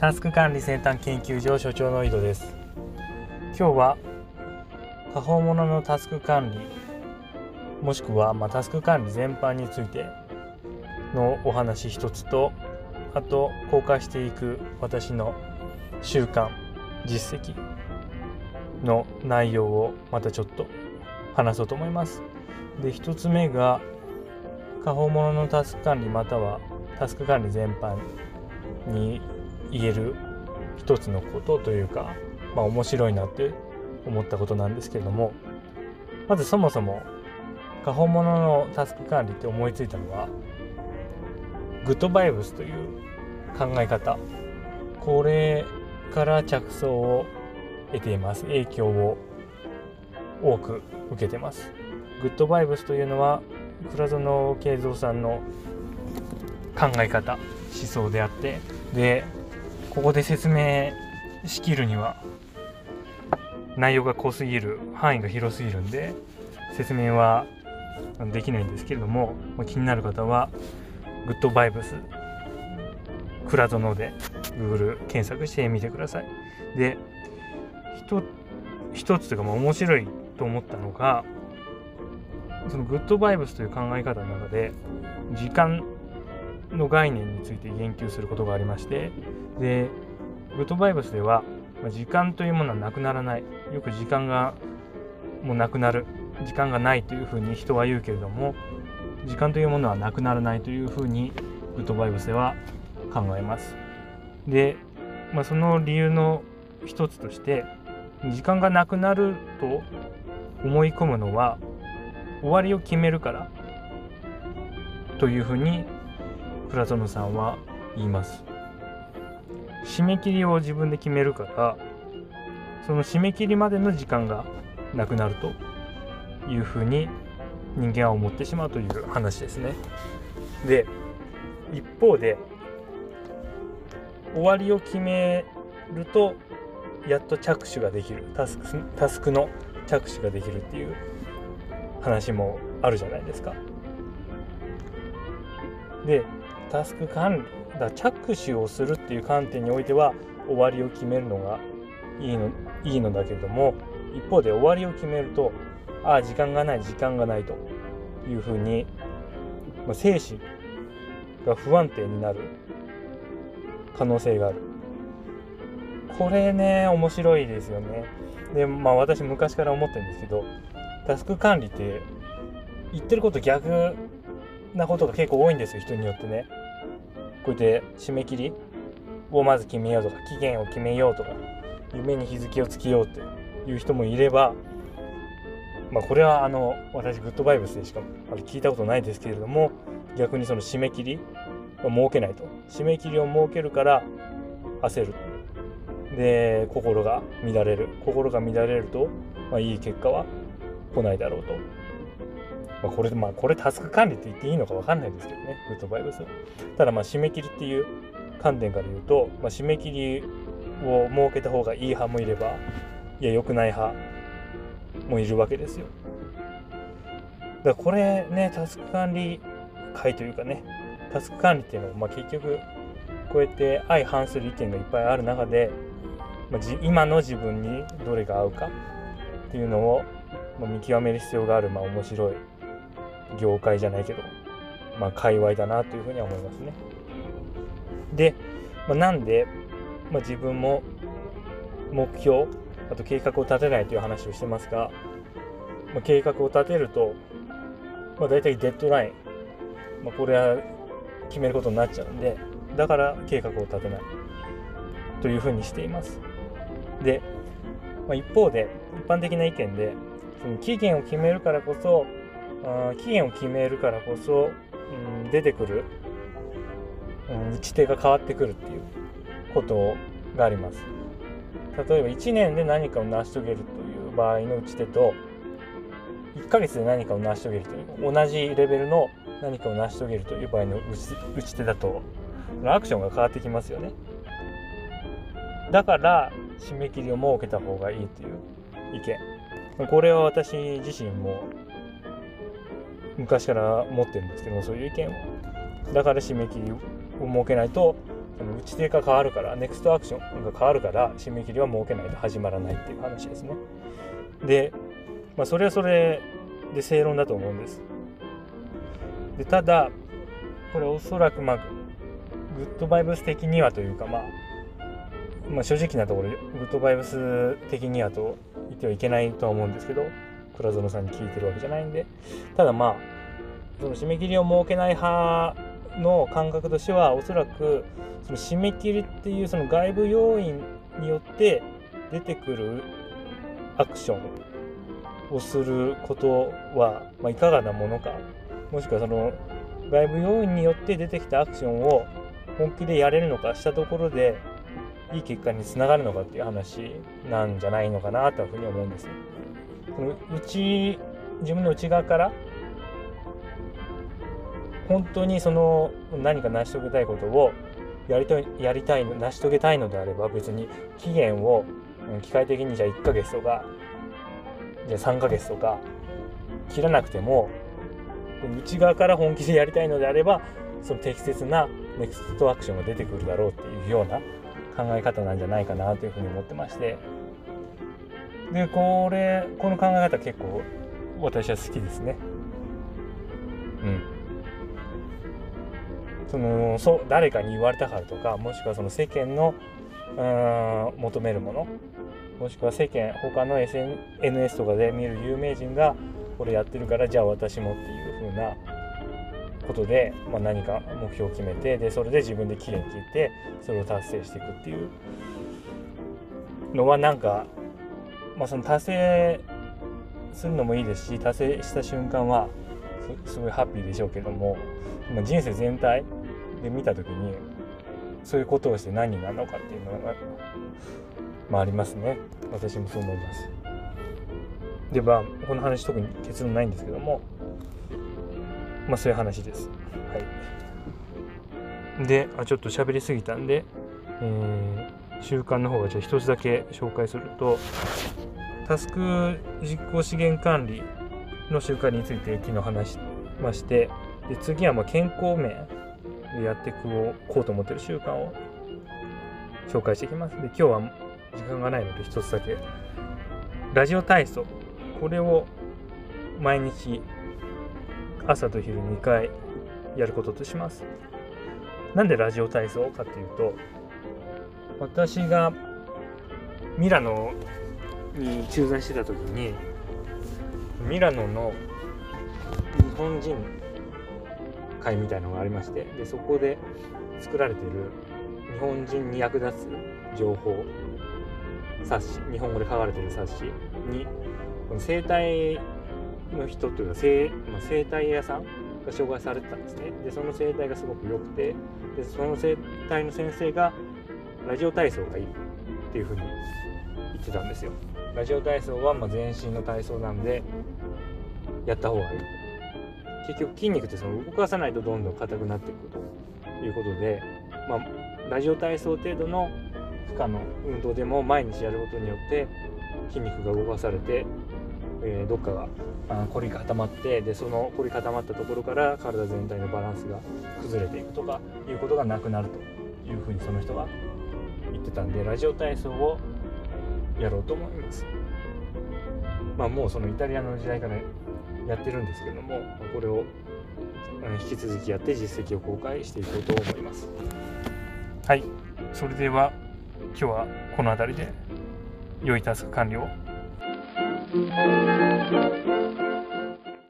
タスク管理先端研究所所長の井戸です。今日は過保物のタスク管理もしくは、ま、タスク管理全般についてのお話一つとあと公開していく私の習慣実績の内容をまたちょっと話そうと思います。で一つ目が過保物のタスク管理またはタスク管理全般に言える一つのことというか、まあ、面白いなって思ったことなんですけれどもまずそもそも過保物のタスク管理って思いついたのはグッドバイブスという考え方。これから着想を得ています。影響を多く受けてます。グッドバイブスというのは倉園慶三さんの考え方思想であってでここで説明しきるには内容が濃すぎる範囲が広すぎるんで説明はできないんですけれども気になる方はグッドバイブス倉園で Google 検索してみてください。で一つというか面白いと思ったのがそのグッドバイブスという考え方の中で時間の概念について言及することがありましてでグッドバイブスでは時間というものはなくならない。よく時間がもうなくなる。時間がないというふうに人は言うけれども時間というものはなくならないというふうにグッドバイブスでは考えます。で、まあ、その理由の一つとして時間がなくなると思い込むのは終わりを決めるからというふうにプラトノさんは言います。締め切りを自分で決めるからその締め切りまでの時間がなくなるというふうに人間は思ってしまうという話ですね。で一方で終わりを決めるとやっと着手ができる。タスクタスクの着手ができるっていう。話もあるじゃないですか。でタスク管理だ着手をするっていう観点においては終わりを決めるのがいいのいいのだけれども一方で終わりを決めるとああ時間がない時間がないというふうに、まあ、精神が不安定になる可能性がある。これね面白いですよね。でまあ私昔から思ってるんですけどタスク管理って言ってること逆なことが結構多いんですよ人によってね。こうやって締め切りをまず決めようとか期限を決めようとか夢に日付をつけようっていう人もいればまあこれはあの私グッドバイブスでしか聞いたことないですけれども逆にその締め切りを設けないと。締め切りを設けるから焦る。で心が乱れる。心が乱れると、まあ、いい結果は来ないだろうと、まあ、これまあこれタスク管理って言っていいのか分かんないですけどね。グッドバイブスただまあ締め切りっていう観点から言うと、まあ、締め切りを設けた方がいい派もいればいや良くない派もいるわけですよ。だからこれねタスク管理会というかねタスク管理っていうのは、まあ、結局こうやって相反する意見がいっぱいある中で、まあ、今の自分にどれが合うかっていうのを、まあ、見極める必要がある、まあ、面白い業界じゃないけど、まあ、界隈だなというふうには思いますね。で、まあ、なんで、まあ、自分も目標あと計画を立てないという話をしてますが、まあ、計画を立てると、まあ、大体デッドライン、まあ、これは決めることになっちゃうんでだから計画を立てないというふうにしていますで、まあ、一方で一般的な意見でその期限を決めるからこそあ期限を決めるからこそ、うん、出てくる、うん、打ち手が変わってくるっていうことがあります。例えば1年で何かを成し遂げるという場合の打ち手と1ヶ月で何かを成し遂げるという同じレベルの何かを成し遂げるという場合の打ち手だとアクションが変わってきますよね。だから締め切りを設けた方がいいという意見。これは私自身も昔から持ってるんですけどそういう意見を。だから締め切りを設けないとその打ち手が変わるからネクストアクションが変わるから締め切りは設けないと始まらないっていう話ですね。で、まあ、それはそれで正論だと思うんです。でただこれおそらくまあグッドバイブス的にはというかまあまあ、正直なところグッドバイブス的にはと言ってはいけないとは思うんですけど倉園さんに聞いてるわけじゃないんでただまあその締め切りを設けない派の感覚としてはおそらくその締め切りっていうその外部要因によって出てくるアクションをすることは、まあ、いかがなものかもしくはその外部要因によって出てきたアクションを本気でやれるのかしたところでいい結果につながるのかっていう話なんじゃないのかなというふうに思うんです。この内自分の内側から本当にその何か成し遂げたいことをやりたいやりたい成し遂げたいのであれば別に期限を機械的にじゃあ1ヶ月とかじゃあ3ヶ月とか切らなくても内側から本気でやりたいのであればその適切なネクストアクションが出てくるだろうっていうような考え方なんじゃないかなというふうに思ってまして。でこれこの考え方結構私は好きですね。うん。そのそう誰かに言われたからとかもしくはその世間のうん求めるものもしくは世間他の SNS とかで見る有名人がこれやってるからじゃあ私もっていう風なことで、まあ、何か目標を決めてでそれで自分できれいに切ってそれを達成していくっていうのはなんか、まあ、その達成するのもいいですし達成した瞬間はすごいハッピーでしょうけども、ま、人生全体で見た時にそういうことをして何になるのかっていうのが、まあ、ありますね私もそう思いますでまあこの話特に結論ないんですけどもまあそういう話です。はい。で、あちょっと喋りすぎたんで、えー、習慣の方がじゃあ一つだけ紹介すると、タスク実行資源管理の習慣について昨日話しまして、で次はま健康面でやっていこうと思ってる習慣を紹介していきます。で、今日は時間がないので一つだけ。ラジオ体操。これを毎日朝と昼2回やることとしますなんでラジオ体操かっていうと私がミラノに駐在してた時にミラノの日本人会みたいのがありましてでそこで作られている日本人に役立つ情報冊子日本語で書かれてる冊子に生態の人というか生,、まあ、生態屋さんが紹介されてたんですね。でその生態がすごく良くてでその生態の先生がラジオ体操がいいっていうふうに言ってたんですよ。ラジオ体操はま全身の体操なんでやった方がいい。結局筋肉ってその動かさないとどんどん硬くなっていくということで、まあ、ラジオ体操程度の負荷の運動でも毎日やることによって筋肉が動かされてえー、どっかが凝り固まってでその凝り固まったところから体全体のバランスが崩れていくとかいうことがなくなるというふうにその人が言ってたんでラジオ体操をやろうと思います。まあもうそのイタリアの時代からやってるんですけどもこれを引き続きやって実績を公開していこうと思います。はい。それでは今日はこの辺りで良いタスク完了 Thank you.